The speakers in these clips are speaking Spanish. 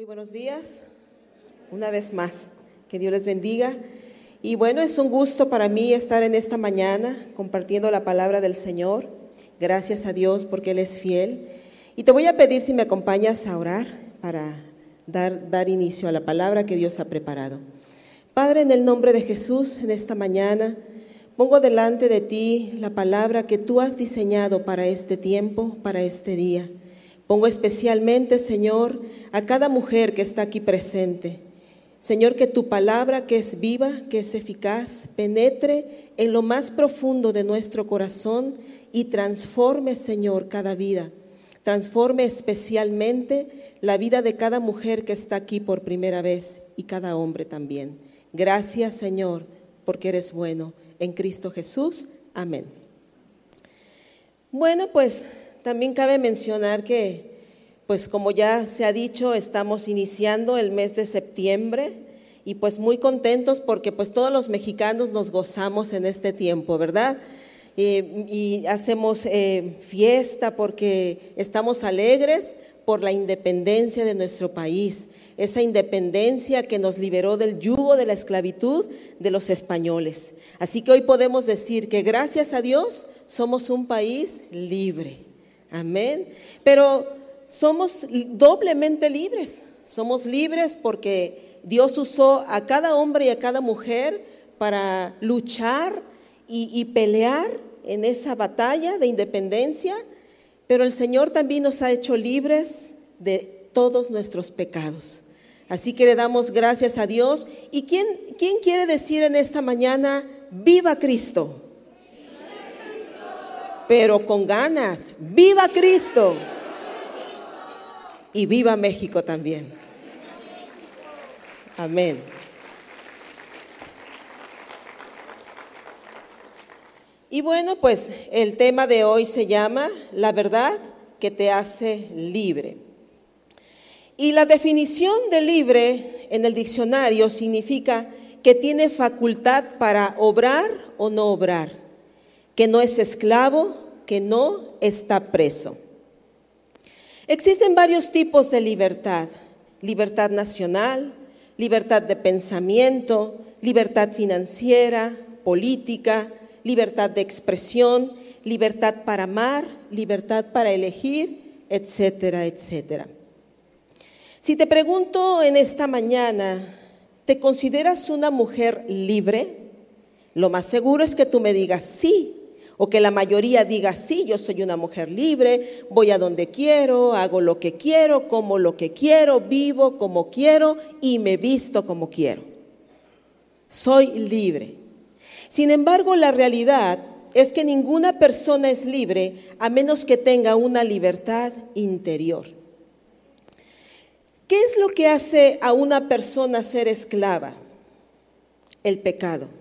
Muy buenos días, una vez más, que Dios les bendiga. Y bueno, es un gusto para mí estar en esta mañana compartiendo la palabra del Señor. Gracias a Dios porque Él es fiel. Y te voy a pedir si me acompañas a orar para dar, dar inicio a la palabra que Dios ha preparado. Padre, en el nombre de Jesús, en esta mañana, pongo delante de ti la palabra que tú has diseñado para este tiempo, para este día. Pongo especialmente, Señor, a cada mujer que está aquí presente. Señor, que tu palabra que es viva, que es eficaz, penetre en lo más profundo de nuestro corazón y transforme, Señor, cada vida. Transforme especialmente la vida de cada mujer que está aquí por primera vez y cada hombre también. Gracias, Señor, porque eres bueno. En Cristo Jesús. Amén. Bueno, pues también cabe mencionar que, pues como ya se ha dicho, estamos iniciando el mes de septiembre y pues muy contentos porque pues todos los mexicanos nos gozamos en este tiempo, ¿verdad? Eh, y hacemos eh, fiesta porque estamos alegres por la independencia de nuestro país, esa independencia que nos liberó del yugo de la esclavitud de los españoles. Así que hoy podemos decir que gracias a Dios somos un país libre. Amén. Pero somos doblemente libres. Somos libres porque Dios usó a cada hombre y a cada mujer para luchar y, pelear en esa batalla de independencia, pero el Señor también nos ha hecho libres de todos nuestros pecados. Así que le damos gracias a Dios. ¿Y quién, quién quiere decir en esta mañana, viva Cristo? Pero con ganas. ¡Viva Cristo! Y viva México también. Amén. Y bueno, pues el tema de hoy se llama La verdad que te hace libre. Y la definición de libre en el diccionario significa que tiene facultad para obrar o no obrar que no es esclavo, que no está preso. Existen varios tipos de libertad. Libertad nacional, libertad de pensamiento, libertad financiera, política, libertad de expresión, libertad para amar, libertad para elegir, etcétera, etcétera. Si te pregunto en esta mañana, ¿te consideras una mujer libre? Lo más seguro es que tú me digas sí, o que la mayoría diga, sí, yo soy una mujer libre, voy a donde quiero, hago lo que quiero, como lo que quiero, vivo como quiero y me visto como quiero. Soy libre. Sin embargo, la realidad es que ninguna persona es libre a menos que tenga una libertad interior. ¿Qué es lo que hace a una persona ser esclava? El pecado.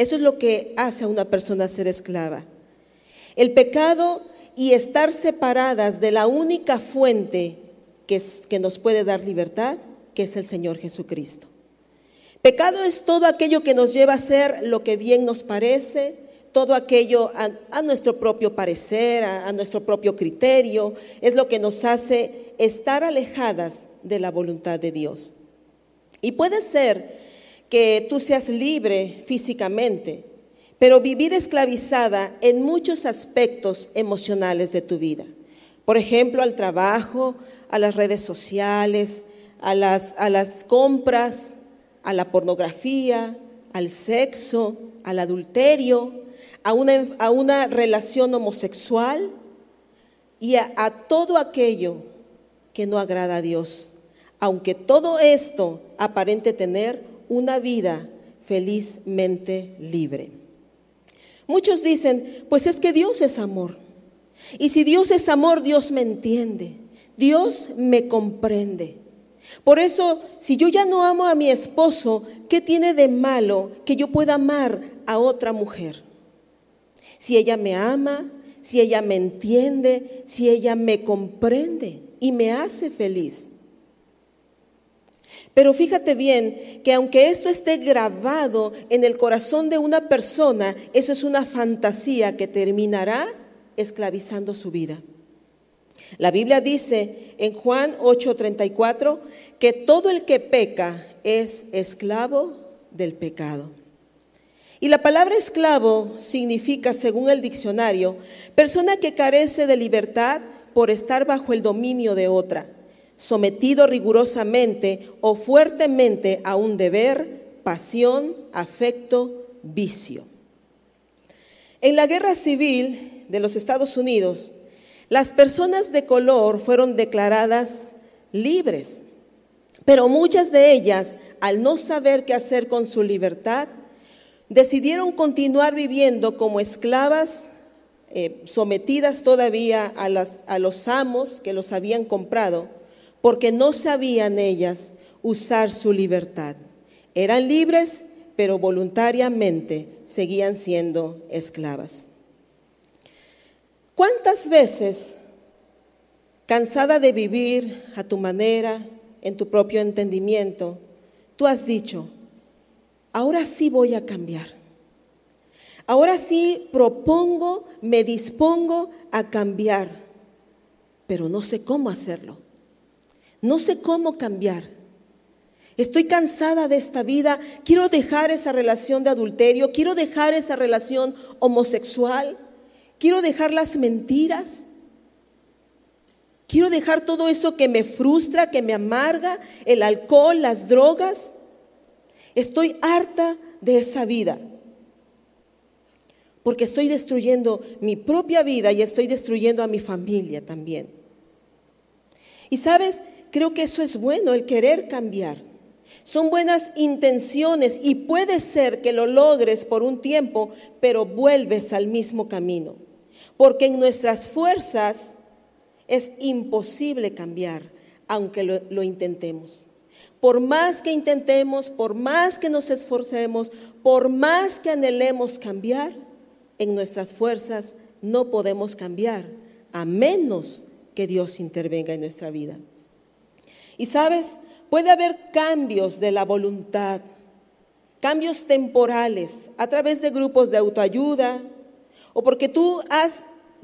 Eso es lo que hace a una persona ser esclava. El pecado y estar separadas de la única fuente que, nos puede dar libertad, que es el Señor Jesucristo. Pecado es todo aquello que nos lleva a hacer lo que bien nos parece, todo aquello a, nuestro propio parecer, a, nuestro propio criterio, es lo que nos hace estar alejadas de la voluntad de Dios. Y puede ser que tú seas libre físicamente, pero vivir esclavizada en muchos aspectos emocionales de tu vida. Por ejemplo, al trabajo, a las redes sociales, a las, a las compras, a la pornografía, al sexo, al adulterio, a una, a una relación homosexual y a, a todo aquello que no agrada a Dios. Aunque todo esto aparente tener una vida felizmente libre. Muchos dicen, pues es que Dios es amor. Y si Dios es amor, Dios me entiende. Dios me comprende. Por eso, si yo ya no amo a mi esposo, ¿qué tiene de malo que yo pueda amar a otra mujer? Si ella me ama, si ella me entiende, si ella me comprende y me hace feliz. Pero fíjate bien que aunque esto esté grabado en el corazón de una persona, eso es una fantasía que terminará esclavizando su vida. La Biblia dice en Juan 8:34 que todo el que peca es esclavo del pecado. Y la palabra esclavo significa, según el diccionario, persona que carece de libertad por estar bajo el dominio de otra, sometido rigurosamente o fuertemente a un deber, pasión, afecto, vicio. En la guerra civil de los Estados Unidos, las personas de color fueron declaradas libres, pero muchas de ellas, al no saber qué hacer con su libertad, decidieron continuar viviendo como esclavas, eh, sometidas todavía a, a los amos que los habían comprado, porque no sabían ellas usar su libertad. Eran libres, pero voluntariamente seguían siendo esclavas. ¿Cuántas veces, cansada de vivir a tu manera, en tu propio entendimiento, tú has dicho, ahora sí voy a cambiar. Ahora sí propongo, me dispongo a cambiar, pero no sé cómo hacerlo. No sé cómo cambiar. Estoy cansada de esta vida, quiero dejar esa relación de adulterio, quiero dejar esa relación homosexual, quiero dejar las mentiras, quiero dejar todo eso que me frustra, que me amarga, el alcohol, las drogas. Estoy harta de esa vida. Porque estoy destruyendo mi propia vida y estoy destruyendo a mi familia también. Y sabes, creo que eso es bueno, el querer cambiar. Son buenas intenciones y puede ser que lo logres por un tiempo, pero vuelves al mismo camino. Porque en nuestras fuerzas es imposible cambiar, aunque lo, intentemos. Por más que intentemos, por más que nos esforcemos, por más que anhelemos cambiar, en nuestras fuerzas no podemos cambiar, a menos que Dios intervenga en nuestra vida. Y sabes, puede haber cambios de la voluntad, cambios temporales a través de grupos de autoayuda o porque tú has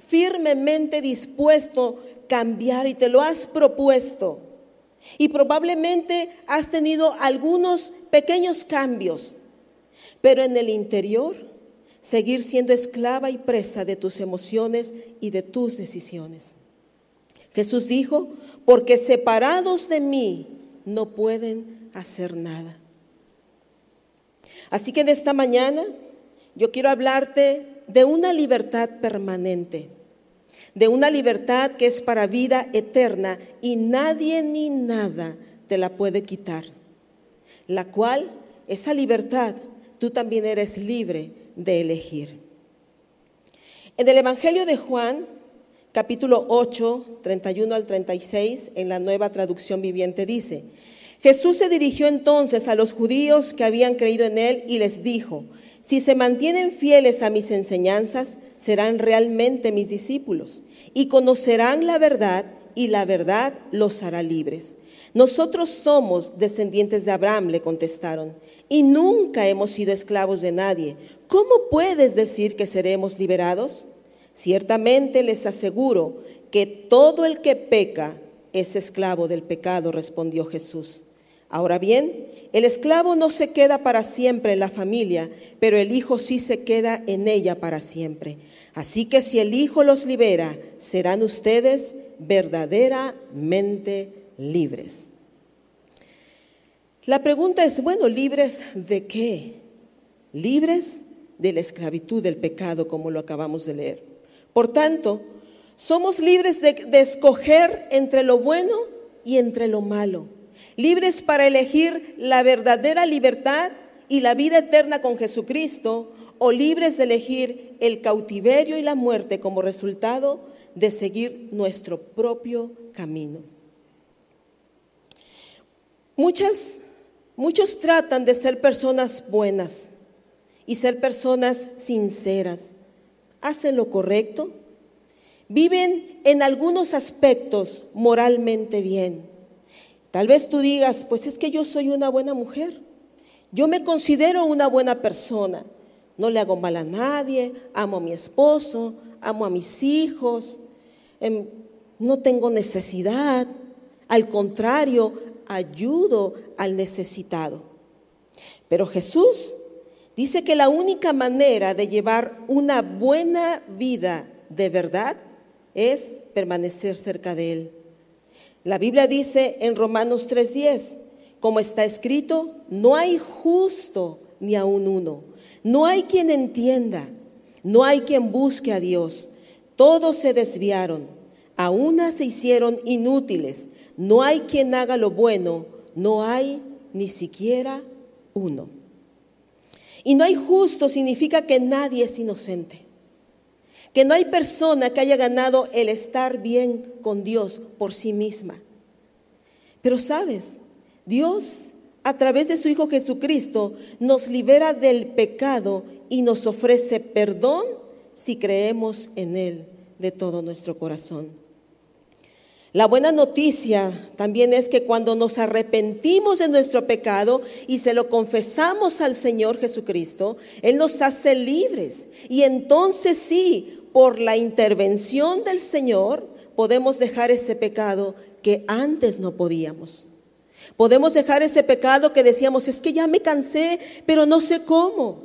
firmemente dispuesto cambiar y te lo has propuesto. Y probablemente has tenido algunos pequeños cambios, pero en el interior seguir siendo esclava y presa de tus emociones y de tus decisiones. Jesús dijo, porque separados de mí no pueden hacer nada. Así que en esta mañana yo quiero hablarte de una libertad permanente de una libertad que es para vida eterna y nadie ni nada te la puede quitar, la cual, esa libertad, tú también eres libre de elegir. En el Evangelio de Juan, capítulo 8, 31 al 36, en la nueva traducción viviente dice, Jesús se dirigió entonces a los judíos que habían creído en él y les dijo, si se mantienen fieles a mis enseñanzas, serán realmente mis discípulos y conocerán la verdad y la verdad los hará libres. Nosotros somos descendientes de Abraham, le contestaron, y nunca hemos sido esclavos de nadie. ¿Cómo puedes decir que seremos liberados? Ciertamente les aseguro que todo el que peca es esclavo del pecado, respondió Jesús. Ahora bien, el esclavo no se queda para siempre en la familia, pero el hijo sí se queda en ella para siempre. Así que si el hijo los libera, serán ustedes verdaderamente libres. La pregunta es, bueno, ¿libres de qué? Libres de la esclavitud del pecado, como lo acabamos de leer. Por tanto, somos libres de, escoger entre lo bueno y entre lo malo libres para elegir la verdadera libertad y la vida eterna con Jesucristo, o libres de elegir el cautiverio y la muerte como resultado de seguir nuestro propio camino. Muchas, muchos tratan de ser personas buenas y ser personas sinceras. Hacen lo correcto, viven en algunos aspectos moralmente bien Tal vez tú digas, pues es que yo soy una buena mujer. Yo me considero una buena persona. No le hago mal a nadie, amo a mi esposo, amo a mis hijos. Em, no tengo necesidad, al contrario, ayudo al necesitado. Pero Jesús dice que la única manera de llevar una buena vida de verdad es permanecer cerca de Él. La Biblia dice en Romanos 3:10, como está escrito, no hay justo ni aun uno, no hay quien entienda, no hay quien busque a Dios, todos se desviaron, a una se hicieron inútiles, no hay quien haga lo bueno, no hay ni siquiera uno. Y no hay justo significa que nadie es inocente que no hay persona que haya ganado el estar bien con Dios por sí misma. Pero sabes, Dios a través de su Hijo Jesucristo nos libera del pecado y nos ofrece perdón si creemos en Él de todo nuestro corazón. La buena noticia también es que cuando nos arrepentimos de nuestro pecado y se lo confesamos al Señor Jesucristo, Él nos hace libres. Y entonces sí, por la intervención del Señor, podemos dejar ese pecado que antes no podíamos. Podemos dejar ese pecado que decíamos, es que ya me cansé, pero no sé cómo.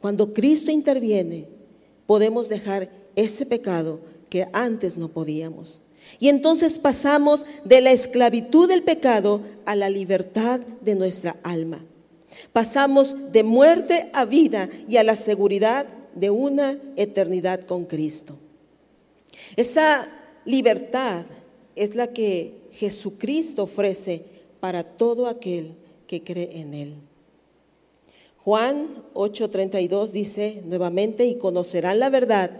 Cuando Cristo interviene, podemos dejar ese pecado que antes no podíamos. Y entonces pasamos de la esclavitud del pecado a la libertad de nuestra alma. Pasamos de muerte a vida y a la seguridad de una eternidad con Cristo. Esa libertad es la que Jesucristo ofrece para todo aquel que cree en Él. Juan 8:32 dice nuevamente, y conocerán la verdad,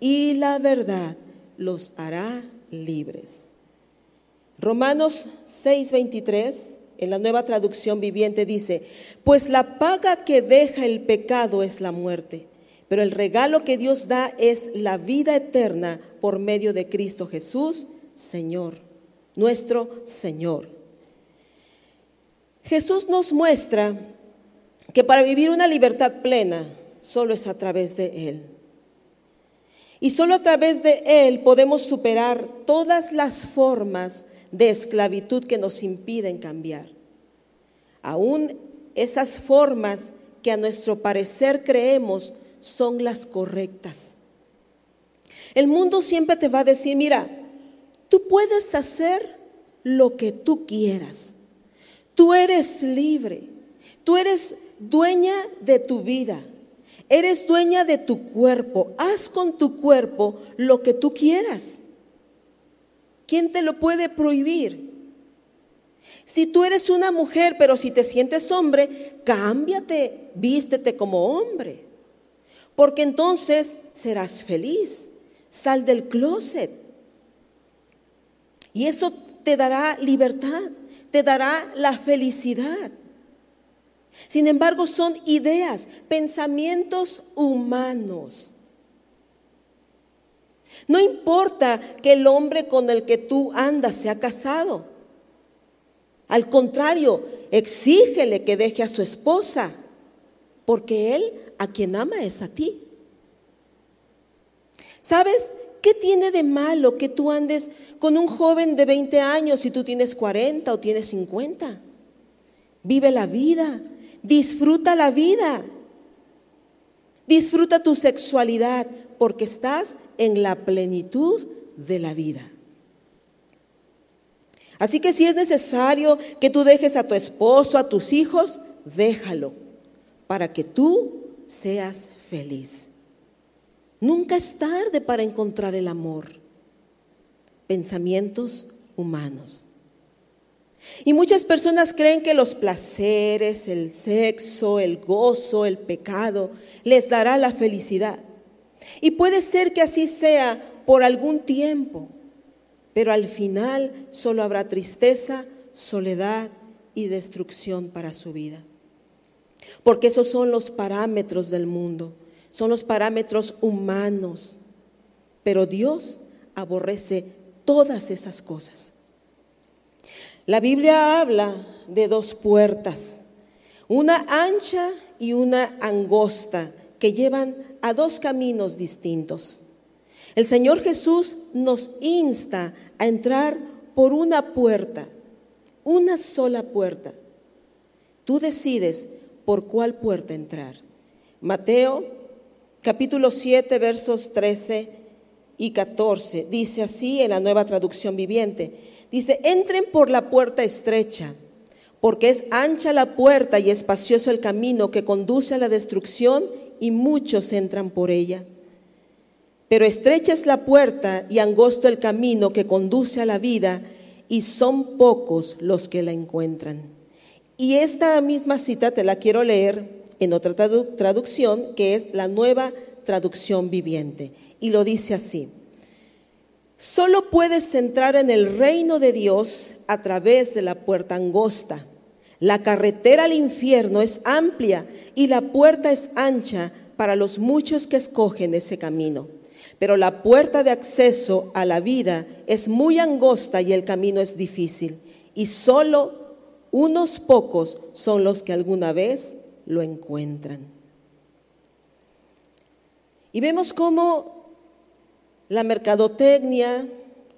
y la verdad los hará libres. Romanos 6:23, en la nueva traducción viviente, dice, pues la paga que deja el pecado es la muerte pero el regalo que Dios da es la vida eterna por medio de Cristo Jesús, Señor, nuestro Señor. Jesús nos muestra que para vivir una libertad plena solo es a través de Él. Y solo a través de Él podemos superar todas las formas de esclavitud que nos impiden cambiar. Aún esas formas que a nuestro parecer creemos son las correctas. El mundo siempre te va a decir, mira, tú puedes hacer lo que tú quieras. Tú eres libre. Tú eres dueña de tu vida. Eres dueña de tu cuerpo. Haz con tu cuerpo lo que tú quieras. ¿Quién te lo puede prohibir? Si tú eres una mujer, pero si te sientes hombre, cámbiate, vístete como hombre porque entonces serás feliz. Sal del closet. Y eso te dará libertad, te dará la felicidad. Sin embargo, son ideas, pensamientos humanos. No importa que el hombre con el que tú andas sea casado. Al contrario, exígele que deje a su esposa, porque él a quien ama es a ti. ¿Sabes qué tiene de malo que tú andes con un joven de 20 años si tú tienes 40 o tienes 50? Vive la vida, disfruta la vida, disfruta tu sexualidad porque estás en la plenitud de la vida. Así que si es necesario que tú dejes a tu esposo, a tus hijos, déjalo para que tú seas feliz. Nunca es tarde para encontrar el amor. Pensamientos humanos. Y muchas personas creen que los placeres, el sexo, el gozo, el pecado les dará la felicidad. Y puede ser que así sea por algún tiempo, pero al final solo habrá tristeza, soledad y destrucción para su vida porque esos son los parámetros del mundo, son los parámetros humanos. Pero Dios aborrece todas esas cosas. La Biblia habla de dos puertas, una ancha y una angosta, que llevan a dos caminos distintos. El Señor Jesús nos insta a entrar por una puerta, una sola puerta. Tú decides por cuál puerta entrar. Mateo capítulo 7 versos 13 y 14 dice así en la nueva traducción viviente. Dice, entren por la puerta estrecha, porque es ancha la puerta y espacioso el camino que conduce a la destrucción y muchos entran por ella. Pero estrecha es la puerta y angosto el camino que conduce a la vida y son pocos los que la encuentran. Y esta misma cita te la quiero leer en otra traducción que es la nueva traducción viviente. Y lo dice así. Solo puedes entrar en el reino de Dios a través de la puerta angosta. La carretera al infierno es amplia y la puerta es ancha para los muchos que escogen ese camino. Pero la puerta de acceso a la vida es muy angosta y el camino es difícil. Y solo unos pocos son los que alguna vez lo encuentran. Y vemos cómo la mercadotecnia,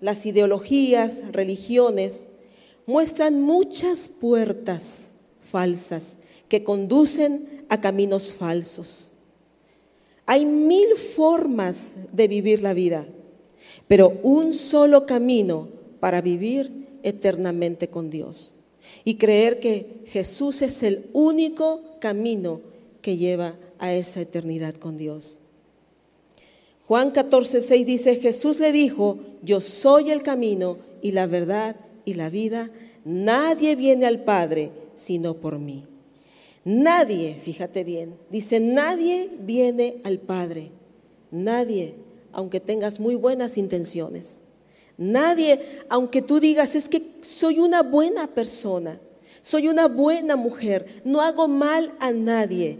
las ideologías, religiones, muestran muchas puertas falsas que conducen a caminos falsos. Hay mil formas de vivir la vida, pero un solo camino para vivir eternamente con Dios y creer que Jesús es el único camino que lleva a esa eternidad con Dios. Juan 14, 6 dice, Jesús le dijo, yo soy el camino y la verdad y la vida. Nadie viene al Padre sino por mí. Nadie, fíjate bien, dice, nadie viene al Padre. Nadie, aunque tengas muy buenas intenciones. Nadie, aunque tú digas, es que soy una buena persona, soy una buena mujer, no hago mal a nadie.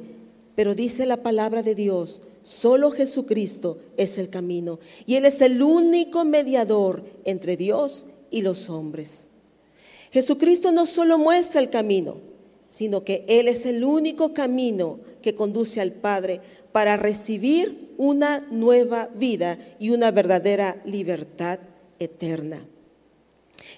Pero dice la palabra de Dios, Solo Jesucristo es el camino y Él es el único mediador entre Dios y los hombres. Jesucristo no solo muestra el camino, sino que Él es el único camino que conduce al Padre para recibir una nueva vida y una verdadera libertad eterna.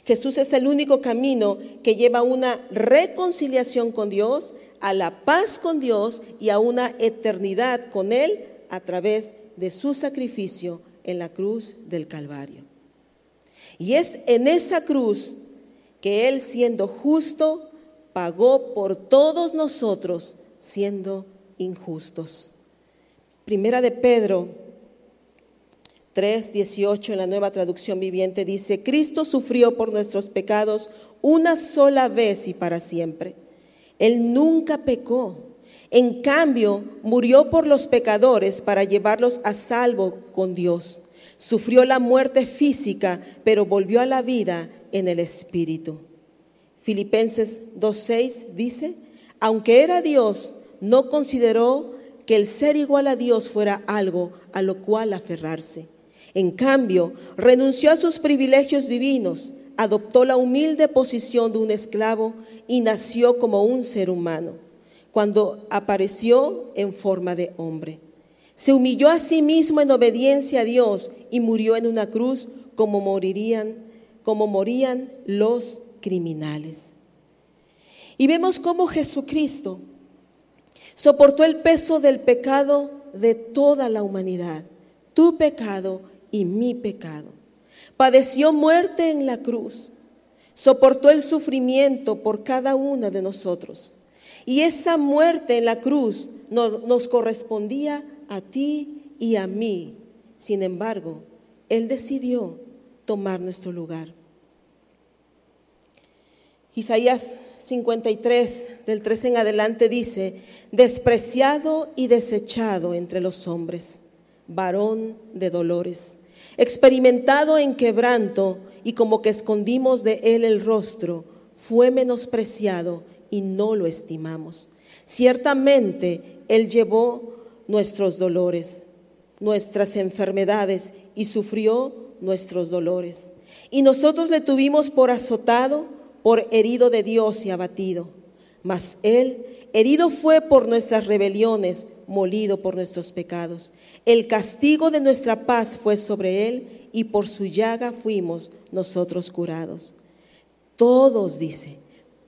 Jesús es el único camino que lleva a una reconciliación con Dios, a la paz con Dios y a una eternidad con Él a través de su sacrificio en la cruz del Calvario. Y es en esa cruz que Él siendo justo pagó por todos nosotros siendo injustos. Primera de Pedro 3:18 en la nueva traducción viviente dice, Cristo sufrió por nuestros pecados una sola vez y para siempre. Él nunca pecó en cambio, murió por los pecadores para llevarlos a salvo con Dios. Sufrió la muerte física, pero volvió a la vida en el Espíritu. Filipenses 2.6 dice, aunque era Dios, no consideró que el ser igual a Dios fuera algo a lo cual aferrarse. En cambio, renunció a sus privilegios divinos, adoptó la humilde posición de un esclavo y nació como un ser humano cuando apareció en forma de hombre. Se humilló a sí mismo en obediencia a Dios y murió en una cruz como morirían, como morían los criminales. Y vemos cómo Jesucristo soportó el peso del pecado de toda la humanidad, tu pecado y mi pecado. Padeció muerte en la cruz, soportó el sufrimiento por cada una de nosotros. Y esa muerte en la cruz nos, correspondía a ti y a mí. Sin embargo, Él decidió tomar nuestro lugar. Isaías 53, del 3 en adelante, dice, despreciado y desechado entre los hombres, varón de dolores, experimentado en quebranto y como que escondimos de él el rostro, fue menospreciado y no lo estimamos. Ciertamente Él llevó nuestros dolores, nuestras enfermedades y sufrió nuestros dolores. Y nosotros le tuvimos por azotado, por herido de Dios y abatido. Mas Él herido fue por nuestras rebeliones, molido por nuestros pecados. El castigo de nuestra paz fue sobre Él y por su llaga fuimos nosotros curados. Todos, dice,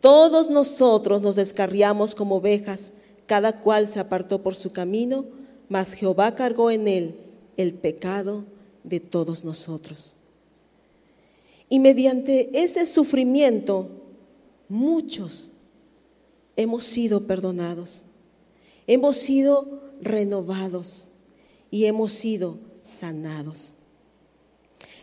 todos nosotros nos descarriamos como ovejas, cada cual se apartó por su camino, mas Jehová cargó en él el pecado de todos nosotros. Y mediante ese sufrimiento, muchos hemos sido perdonados, hemos sido renovados y hemos sido sanados.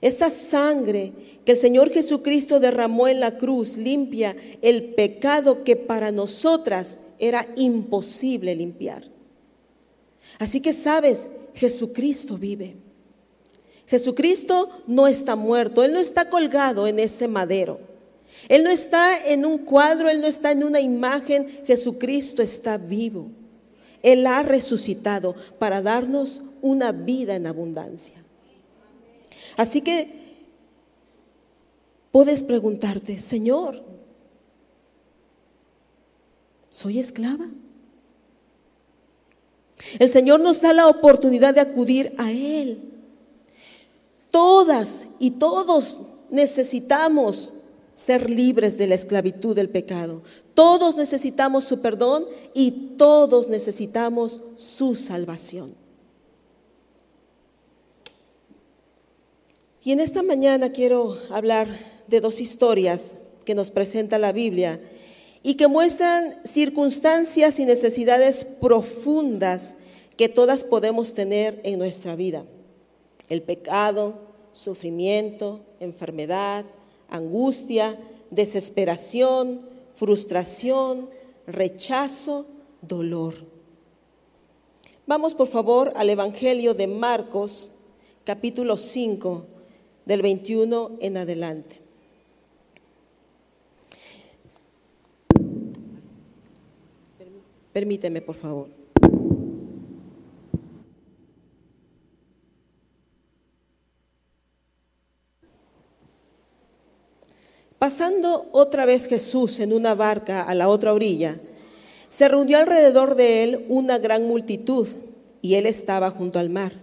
Esa sangre que el Señor Jesucristo derramó en la cruz limpia el pecado que para nosotras era imposible limpiar. Así que sabes, Jesucristo vive. Jesucristo no está muerto, Él no está colgado en ese madero. Él no está en un cuadro, Él no está en una imagen, Jesucristo está vivo. Él ha resucitado para darnos una vida en abundancia. Así que puedes preguntarte, Señor, ¿soy esclava? El Señor nos da la oportunidad de acudir a Él. Todas y todos necesitamos ser libres de la esclavitud del pecado. Todos necesitamos su perdón y todos necesitamos su salvación. Y en esta mañana quiero hablar de dos historias que nos presenta la Biblia y que muestran circunstancias y necesidades profundas que todas podemos tener en nuestra vida. El pecado, sufrimiento, enfermedad, angustia, desesperación, frustración, rechazo, dolor. Vamos por favor al Evangelio de Marcos, capítulo 5, del 21 en adelante. Permíteme, por favor. Pasando otra vez Jesús en una barca a la otra orilla, se reunió alrededor de él una gran multitud y él estaba junto al mar.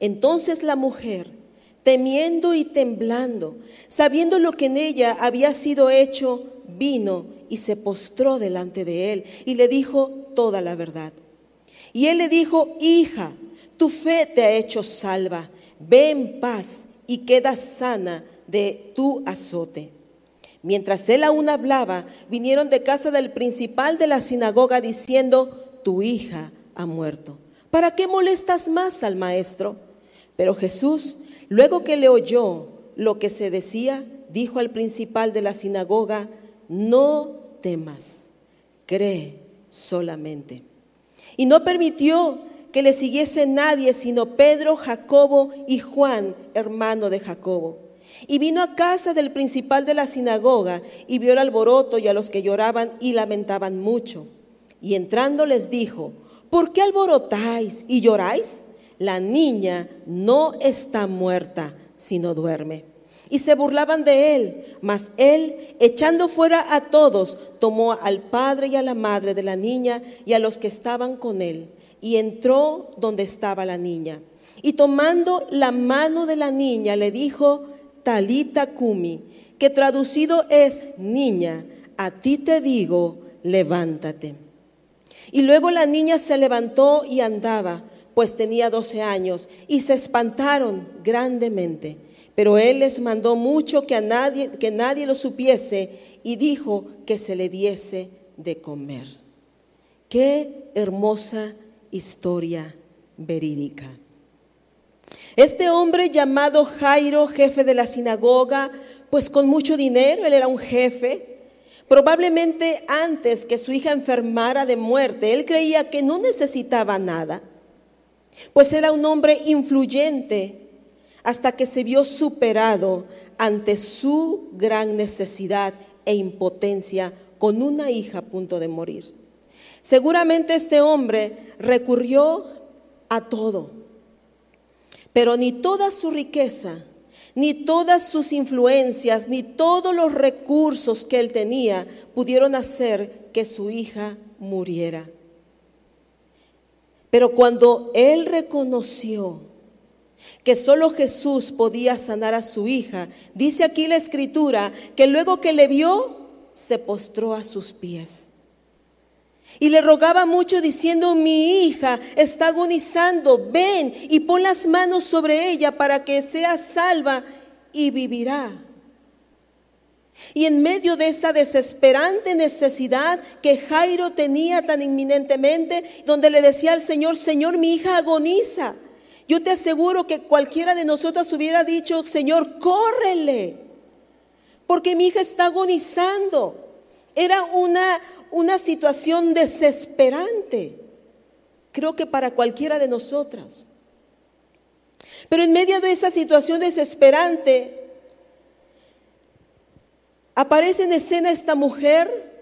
Entonces la mujer, temiendo y temblando, sabiendo lo que en ella había sido hecho, vino y se postró delante de él y le dijo toda la verdad. Y él le dijo, hija, tu fe te ha hecho salva, ve en paz y queda sana de tu azote. Mientras él aún hablaba, vinieron de casa del principal de la sinagoga diciendo, tu hija ha muerto. ¿Para qué molestas más al maestro? Pero Jesús, luego que le oyó lo que se decía, dijo al principal de la sinagoga, no temas, cree solamente. Y no permitió que le siguiese nadie sino Pedro, Jacobo y Juan, hermano de Jacobo. Y vino a casa del principal de la sinagoga y vio el alboroto y a los que lloraban y lamentaban mucho. Y entrando les dijo, ¿por qué alborotáis y lloráis? La niña no está muerta, sino duerme. y se burlaban de él. Mas él, echando fuera a todos, tomó al padre y a la madre de la niña y a los que estaban con él, y entró donde estaba la niña. Y tomando la mano de la niña, le dijo, Talita Kumi, que traducido es, niña, a ti te digo, levántate. Y luego la niña se levantó y andaba, pues tenía doce años, y se espantaron grandemente. Pero él les mandó mucho que, a nadie, que nadie lo supiese y dijo que se le diese de comer. Qué hermosa historia verídica. Este hombre llamado Jairo, jefe de la sinagoga, pues con mucho dinero, él era un jefe, probablemente antes que su hija enfermara de muerte, él creía que no necesitaba nada, pues era un hombre influyente hasta que se vio superado ante su gran necesidad e impotencia con una hija a punto de morir. Seguramente este hombre recurrió a todo, pero ni toda su riqueza, ni todas sus influencias, ni todos los recursos que él tenía pudieron hacer que su hija muriera. Pero cuando él reconoció que solo Jesús podía sanar a su hija. Dice aquí la escritura que luego que le vio, se postró a sus pies. Y le rogaba mucho diciendo, mi hija está agonizando, ven y pon las manos sobre ella para que sea salva y vivirá. Y en medio de esa desesperante necesidad que Jairo tenía tan inminentemente, donde le decía al Señor, Señor, mi hija agoniza. Yo te aseguro que cualquiera de nosotras hubiera dicho, Señor, córrele, porque mi hija está agonizando. Era una, una situación desesperante, creo que para cualquiera de nosotras. Pero en medio de esa situación desesperante, aparece en escena esta mujer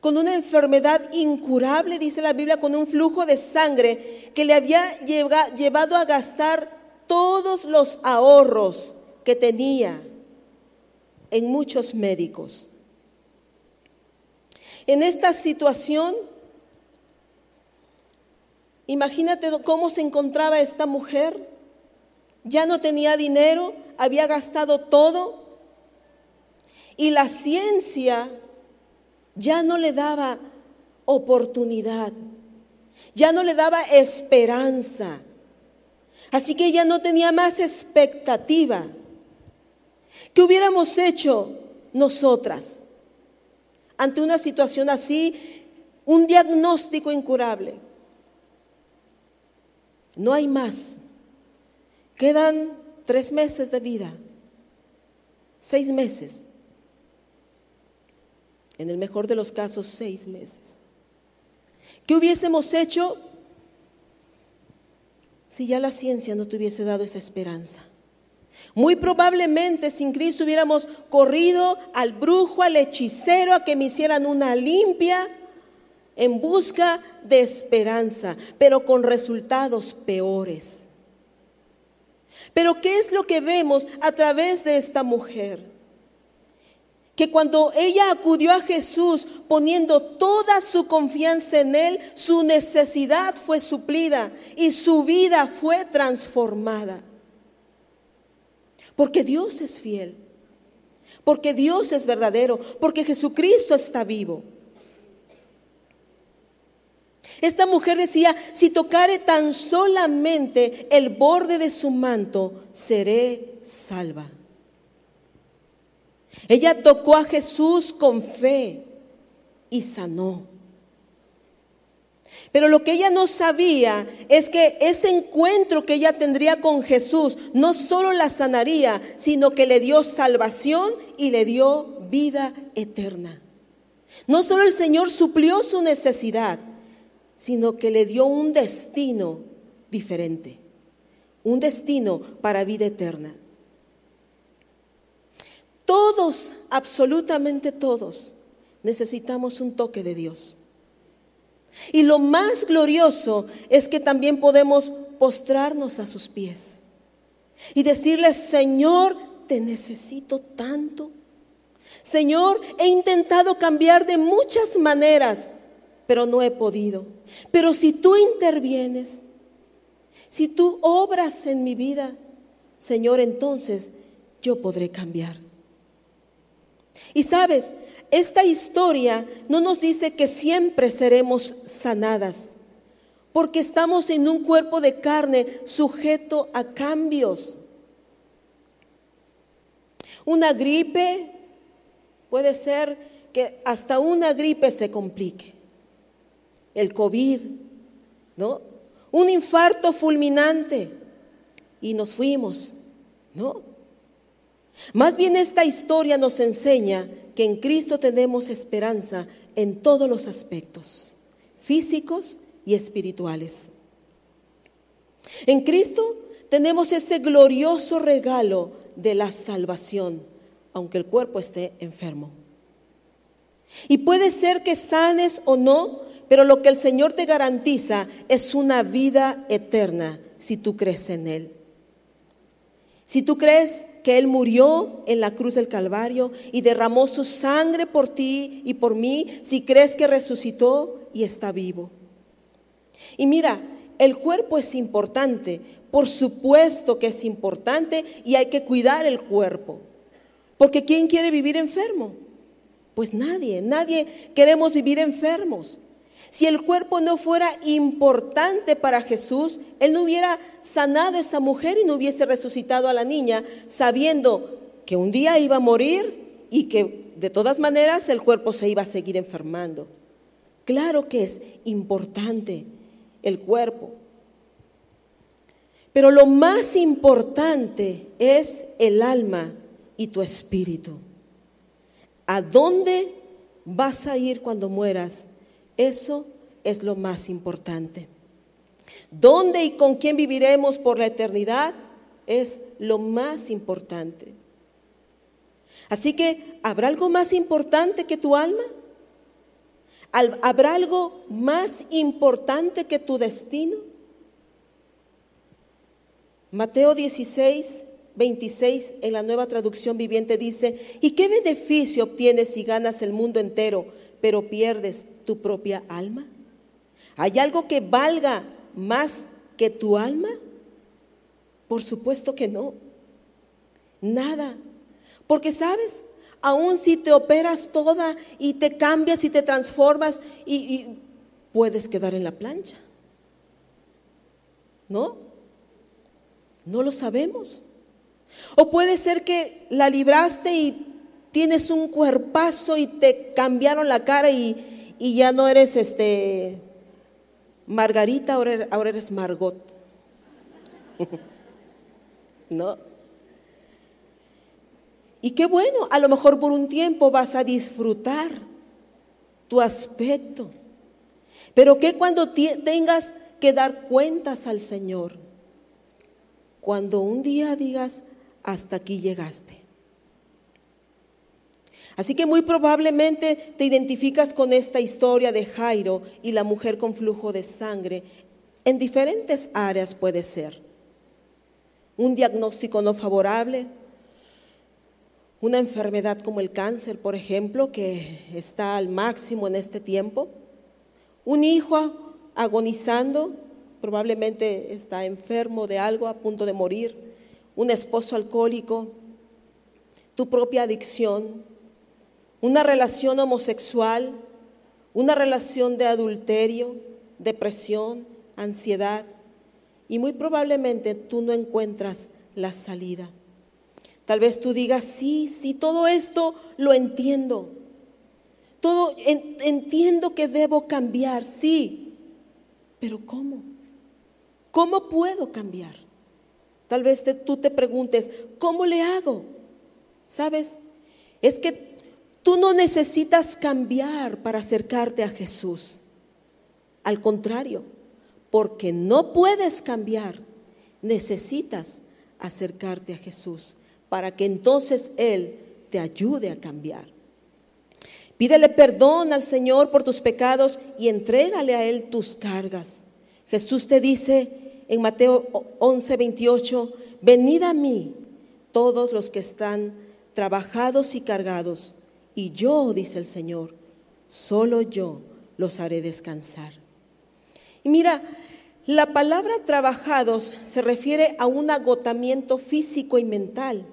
con una enfermedad incurable, dice la Biblia, con un flujo de sangre que le había llevado a gastar todos los ahorros que tenía en muchos médicos. En esta situación, imagínate cómo se encontraba esta mujer. Ya no tenía dinero, había gastado todo. Y la ciencia ya no le daba oportunidad, ya no le daba esperanza. Así que ella no tenía más expectativa. ¿Qué hubiéramos hecho nosotras ante una situación así, un diagnóstico incurable? No hay más. Quedan tres meses de vida, seis meses en el mejor de los casos seis meses. ¿Qué hubiésemos hecho si ya la ciencia no te hubiese dado esa esperanza? Muy probablemente sin Cristo hubiéramos corrido al brujo, al hechicero, a que me hicieran una limpia en busca de esperanza, pero con resultados peores. Pero ¿qué es lo que vemos a través de esta mujer? Que cuando ella acudió a Jesús poniendo toda su confianza en Él, su necesidad fue suplida y su vida fue transformada. Porque Dios es fiel, porque Dios es verdadero, porque Jesucristo está vivo. Esta mujer decía, si tocare tan solamente el borde de su manto, seré salva. Ella tocó a Jesús con fe y sanó. Pero lo que ella no sabía es que ese encuentro que ella tendría con Jesús no solo la sanaría, sino que le dio salvación y le dio vida eterna. No solo el Señor suplió su necesidad, sino que le dio un destino diferente, un destino para vida eterna. Todos, absolutamente todos, necesitamos un toque de Dios. Y lo más glorioso es que también podemos postrarnos a sus pies y decirle, Señor, te necesito tanto. Señor, he intentado cambiar de muchas maneras, pero no he podido. Pero si tú intervienes, si tú obras en mi vida, Señor, entonces yo podré cambiar. Y sabes, esta historia no nos dice que siempre seremos sanadas, porque estamos en un cuerpo de carne sujeto a cambios. Una gripe puede ser que hasta una gripe se complique. El COVID, ¿no? Un infarto fulminante y nos fuimos, ¿no? Más bien esta historia nos enseña que en Cristo tenemos esperanza en todos los aspectos, físicos y espirituales. En Cristo tenemos ese glorioso regalo de la salvación, aunque el cuerpo esté enfermo. Y puede ser que sanes o no, pero lo que el Señor te garantiza es una vida eterna si tú crees en Él. Si tú crees que Él murió en la cruz del Calvario y derramó su sangre por ti y por mí, si crees que resucitó y está vivo. Y mira, el cuerpo es importante, por supuesto que es importante y hay que cuidar el cuerpo. Porque ¿quién quiere vivir enfermo? Pues nadie, nadie queremos vivir enfermos. Si el cuerpo no fuera importante para Jesús, Él no hubiera sanado a esa mujer y no hubiese resucitado a la niña, sabiendo que un día iba a morir y que de todas maneras el cuerpo se iba a seguir enfermando. Claro que es importante el cuerpo. Pero lo más importante es el alma y tu espíritu. ¿A dónde vas a ir cuando mueras? Eso es lo más importante. ¿Dónde y con quién viviremos por la eternidad? Es lo más importante. Así que, ¿habrá algo más importante que tu alma? ¿Habrá algo más importante que tu destino? Mateo 16, 26 en la nueva traducción viviente dice, ¿y qué beneficio obtienes si ganas el mundo entero? Pero pierdes tu propia alma? ¿Hay algo que valga más que tu alma? Por supuesto que no. Nada. Porque sabes, aún si te operas toda y te cambias y te transformas y, puedes quedar en la plancha. ¿No? No lo sabemos. O puede ser que la libraste y tienes un cuerpazo y te cambiaron la cara y, ya no eres este Margarita, ahora, er, ahora eres Margot. ¿No? Y qué bueno, a lo mejor por un tiempo vas a disfrutar tu aspecto. Pero que cuando tengas que dar cuentas al Señor, cuando un día digas, hasta aquí llegaste. Así que muy probablemente te identificas con esta historia de Jairo y la mujer con flujo de sangre. En diferentes áreas puede ser. Un diagnóstico no favorable, una enfermedad como el cáncer, por ejemplo, que está al máximo en este tiempo. Un hijo agonizando, probablemente está enfermo de algo, a punto de morir. Un esposo alcohólico, tu propia adicción, una relación homosexual, una relación de adulterio, depresión, ansiedad, y muy probablemente tú no encuentras la salida. Tal vez tú digas, sí, sí, todo esto lo entiendo. Todo entiendo que debo cambiar, sí, pero ¿cómo? ¿Cómo puedo cambiar? Tal vez tú te preguntes, ¿cómo le hago? ¿Sabes? Es que Tú no necesitas cambiar para acercarte a Jesús. Al contrario, porque no puedes cambiar, necesitas acercarte a Jesús para que entonces Él te ayude a cambiar. Pídele perdón al Señor por tus pecados y entrégale a Él tus cargas. Jesús te dice en Mateo 11, 28, venid a mí todos los que están trabajados y cargados, y yo, dice el Señor, solo yo los haré descansar. Y mira, la palabra trabajados se refiere a un agotamiento físico y mental.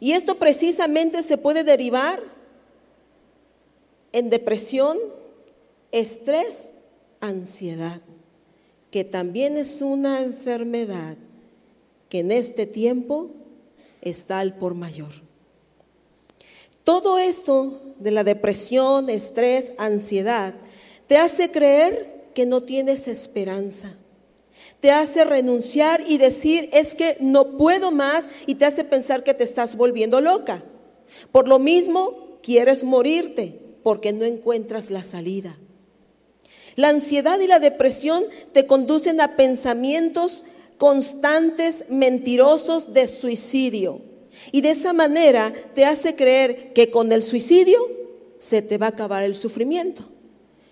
Y esto precisamente se puede derivar en depresión, estrés, ansiedad, que también es una enfermedad que en este tiempo está al por mayor. Todo esto de la depresión, estrés, ansiedad, te hace creer que no tienes esperanza. Te hace renunciar y decir, es que no puedo más y te hace pensar que te estás volviendo loca. Por lo mismo, quieres morirte porque no encuentras la salida. La ansiedad y la depresión te conducen a pensamientos constantes, mentirosos de suicidio. Y de esa manera te hace creer que con el suicidio se te va a acabar el sufrimiento,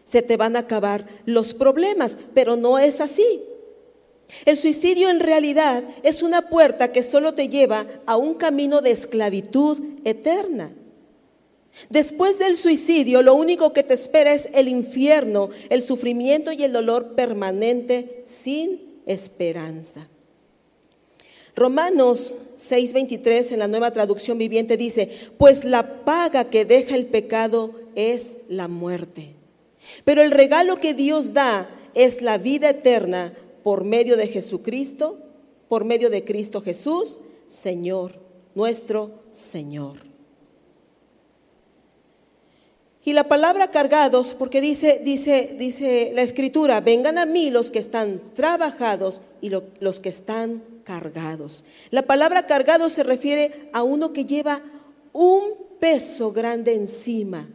se te van a acabar los problemas, pero no es así. El suicidio en realidad es una puerta que solo te lleva a un camino de esclavitud eterna. Después del suicidio, lo único que te espera es el infierno, el sufrimiento y el dolor permanente sin esperanza. Romanos 6:23 en la nueva traducción viviente dice, pues la paga que deja el pecado es la muerte. Pero el regalo que Dios da es la vida eterna por medio de Jesucristo, por medio de Cristo Jesús, Señor, nuestro Señor. Y la palabra cargados, porque dice, dice, dice la escritura, vengan a mí los que están trabajados y los que están cargados. La palabra cargado se refiere a uno que lleva un peso grande encima,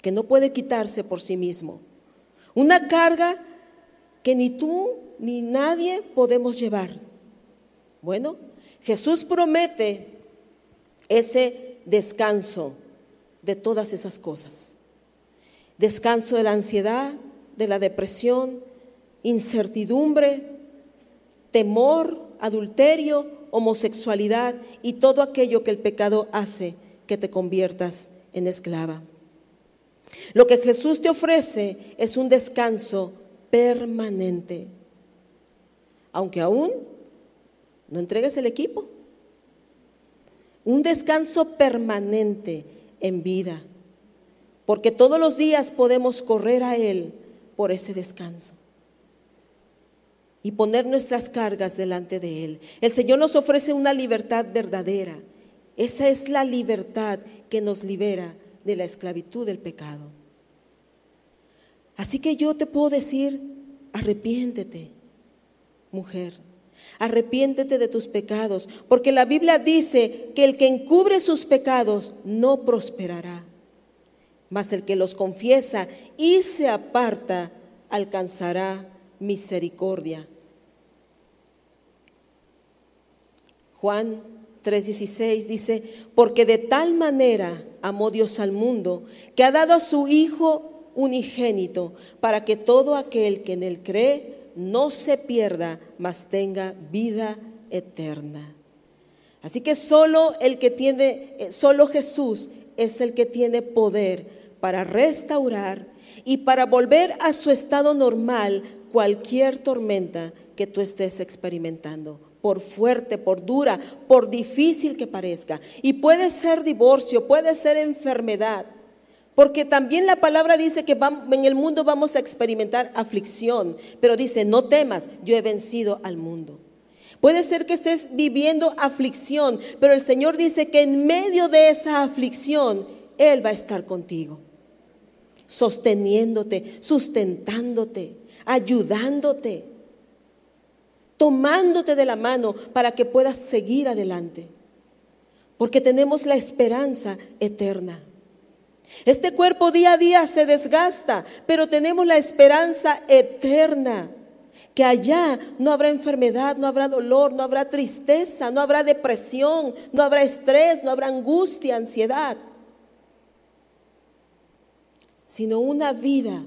que no puede quitarse por sí mismo. Una carga que ni tú ni nadie podemos llevar. Bueno, Jesús promete ese descanso de todas esas cosas. Descanso de la ansiedad, de la depresión, incertidumbre, temor, adulterio, homosexualidad y todo aquello que el pecado hace que te conviertas en esclava. Lo que Jesús te ofrece es un descanso permanente, aunque aún no entregues el equipo. Un descanso permanente en vida, porque todos los días podemos correr a Él por ese descanso y poner nuestras cargas delante de Él. El Señor nos ofrece una libertad verdadera. Esa es la libertad que nos libera de la esclavitud del pecado. Así que yo te puedo decir, arrepiéntete, mujer. Arrepiéntete de tus pecados, porque la Biblia dice que el que encubre sus pecados no prosperará, mas el que los confiesa y se aparta alcanzará misericordia. Juan 3:16 dice, porque de tal manera amó Dios al mundo, que ha dado a su Hijo unigénito, para que todo aquel que en él cree no se pierda, mas tenga vida eterna. Así que solo el que tiene, eh, solo Jesús es el que tiene poder para restaurar y para volver a su estado normal cualquier tormenta que tú estés experimentando, por fuerte, por dura, por difícil que parezca. Y puede ser divorcio, puede ser enfermedad, porque también la palabra dice que en el mundo vamos a experimentar aflicción, pero dice, no temas, yo he vencido al mundo. Puede ser que estés viviendo aflicción, pero el Señor dice que en medio de esa aflicción, Él va a estar contigo, sosteniéndote, sustentándote, ayudándote, tomándote de la mano para que puedas seguir adelante, porque tenemos la esperanza eterna. Este cuerpo día a día se desgasta, pero tenemos la esperanza eterna, que allá no habrá enfermedad, no habrá dolor, no habrá tristeza, no habrá depresión, no habrá estrés, no habrá angustia, ansiedad, sino una vida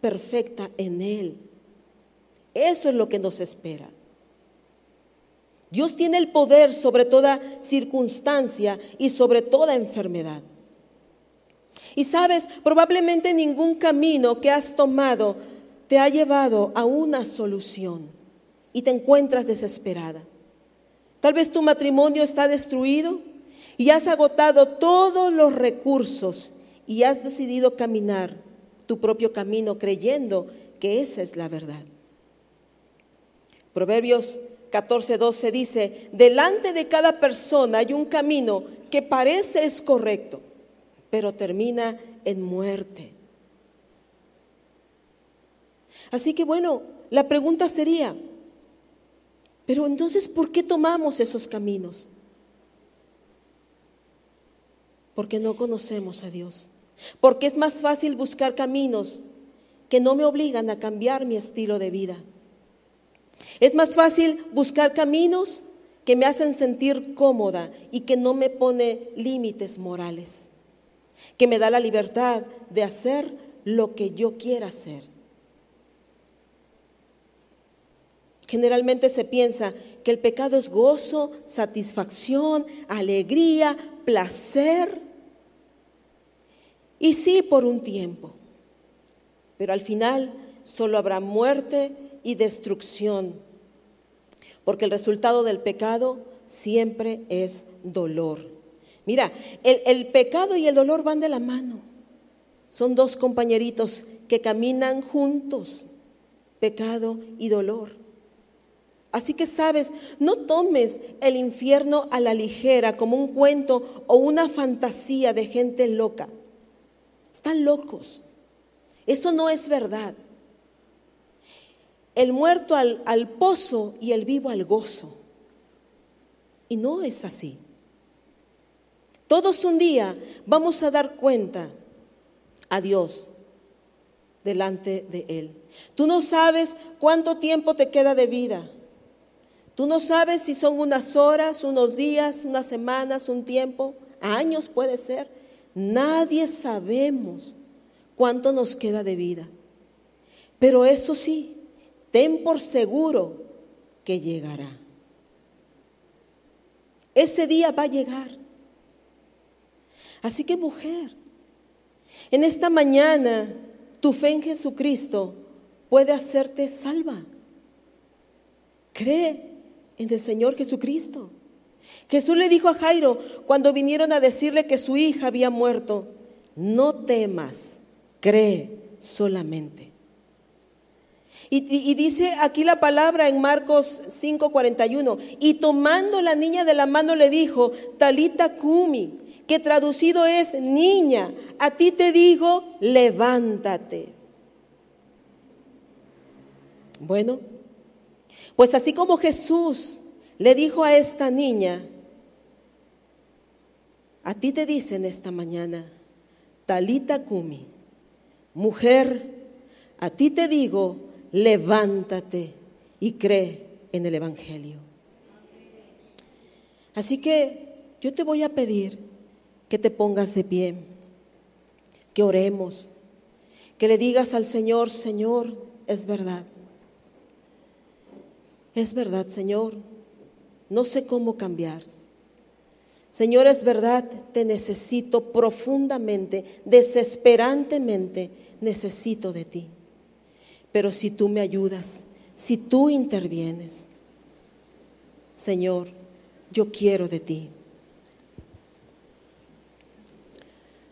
perfecta en Él. Eso es lo que nos espera. Dios tiene el poder sobre toda circunstancia y sobre toda enfermedad. Y sabes, probablemente ningún camino que has tomado te ha llevado a una solución y te encuentras desesperada. Tal vez tu matrimonio está destruido y has agotado todos los recursos y has decidido caminar tu propio camino creyendo que esa es la verdad. Proverbios 14:12 dice, delante de cada persona hay un camino que parece es correcto, pero termina en muerte. Así que bueno, la pregunta sería, pero entonces, ¿por qué tomamos esos caminos? Porque no conocemos a Dios. Porque es más fácil buscar caminos que no me obligan a cambiar mi estilo de vida. Es más fácil buscar caminos que me hacen sentir cómoda y que no me pone límites morales, que me da la libertad de hacer lo que yo quiera hacer. Generalmente se piensa que el pecado es gozo, satisfacción, alegría, placer. Y sí, por un tiempo. Pero al final solo habrá muerte y destrucción. Porque el resultado del pecado siempre es dolor. Mira, el, pecado y el dolor van de la mano. Son dos compañeritos que caminan juntos. Pecado y dolor. Así que sabes, no tomes el infierno a la ligera como un cuento o una fantasía de gente loca. Están locos. Eso no es verdad. El muerto al pozo y el vivo al gozo. Y no es así. Todos un día vamos a dar cuenta a Dios delante de Él. Tú no sabes cuánto tiempo te queda de vida. Tú no sabes si son unas horas, unos días, unas semanas, un tiempo, años puede ser. Nadie sabemos cuánto nos queda de vida. Pero eso sí, ten por seguro que llegará. Ese día va a llegar. Así que mujer, en esta mañana tu fe en Jesucristo puede hacerte salva. Cree en el Señor Jesucristo. Jesús le dijo a Jairo cuando vinieron a decirle que su hija había muerto, no temas, cree solamente. Y, dice aquí la palabra en Marcos 5:41, y tomando la niña de la mano le dijo, Talita Kumi, que traducido es niña, a ti te digo, levántate. Bueno, pues así como Jesús le dijo a esta niña, a ti te dicen esta mañana, Talita Kumi, mujer, a ti te digo, levántate y cree en el Evangelio. Así que yo te voy a pedir que te pongas de pie, que oremos, que le digas al Señor, Señor, es verdad. Es verdad, Señor, no sé cómo cambiar. Señor, es verdad, te necesito profundamente, desesperantemente, necesito de ti. Pero si tú me ayudas, si tú intervienes, Señor, yo quiero de ti.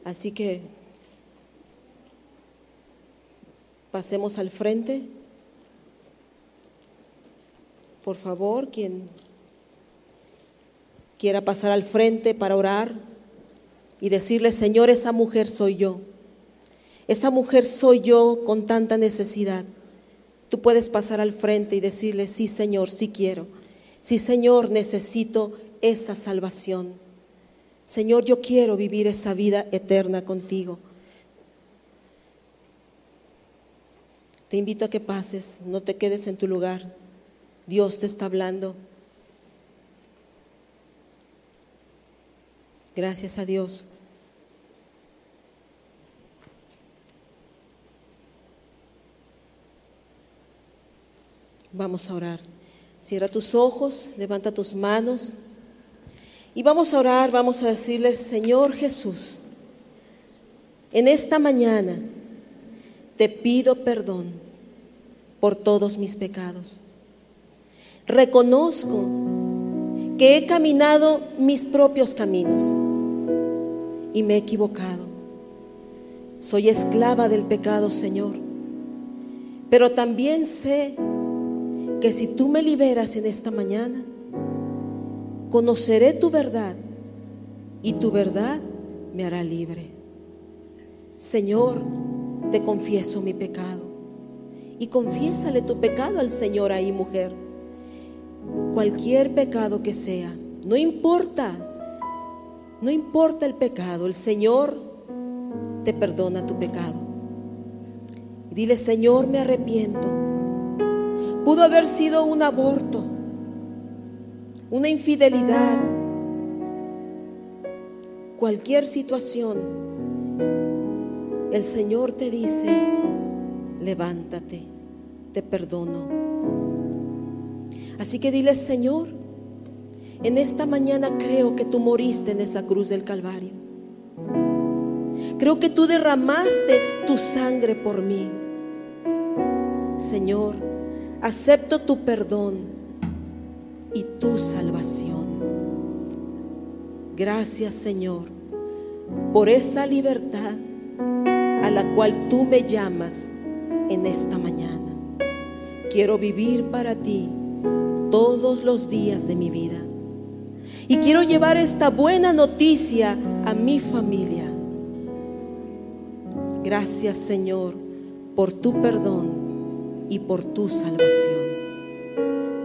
Así que pasemos al frente. Por favor, quien quiera pasar al frente para orar y decirle, Señor, esa mujer soy yo. Esa mujer soy yo con tanta necesidad. Tú puedes pasar al frente y decirle, sí, Señor, sí quiero. Sí, Señor, necesito esa salvación. Señor, yo quiero vivir esa vida eterna contigo. Te invito a que pases, no te quedes en tu lugar. Dios te está hablando. Gracias a Dios. Vamos a orar. Cierra tus ojos, levanta tus manos y vamos a orar, vamos a decirle, Señor Jesús, en esta mañana te pido perdón por todos mis pecados. Reconozco que he caminado mis propios caminos y me he equivocado. Soy esclava del pecado, Señor. Pero también sé que si tú me liberas en esta mañana, conoceré tu verdad y tu verdad me hará libre. Señor, te confieso mi pecado. Y confiésale tu pecado al Señor ahí, mujer. Cualquier pecado que sea, no importa, no importa el pecado, el Señor te perdona tu pecado. Dile, Señor, me arrepiento. Pudo haber sido un aborto, una infidelidad, cualquier situación. El Señor te dice, levántate, te perdono. Así que dile, Señor, en esta mañana creo que tú moriste en esa cruz del Calvario. Creo que tú derramaste tu sangre por mí. Señor, acepto tu perdón y tu salvación. Gracias, Señor, por esa libertad a la cual tú me llamas en esta mañana. Quiero vivir para ti todos los días de mi vida. Y quiero llevar esta buena noticia a mi familia. Gracias Señor por tu perdón y por tu salvación.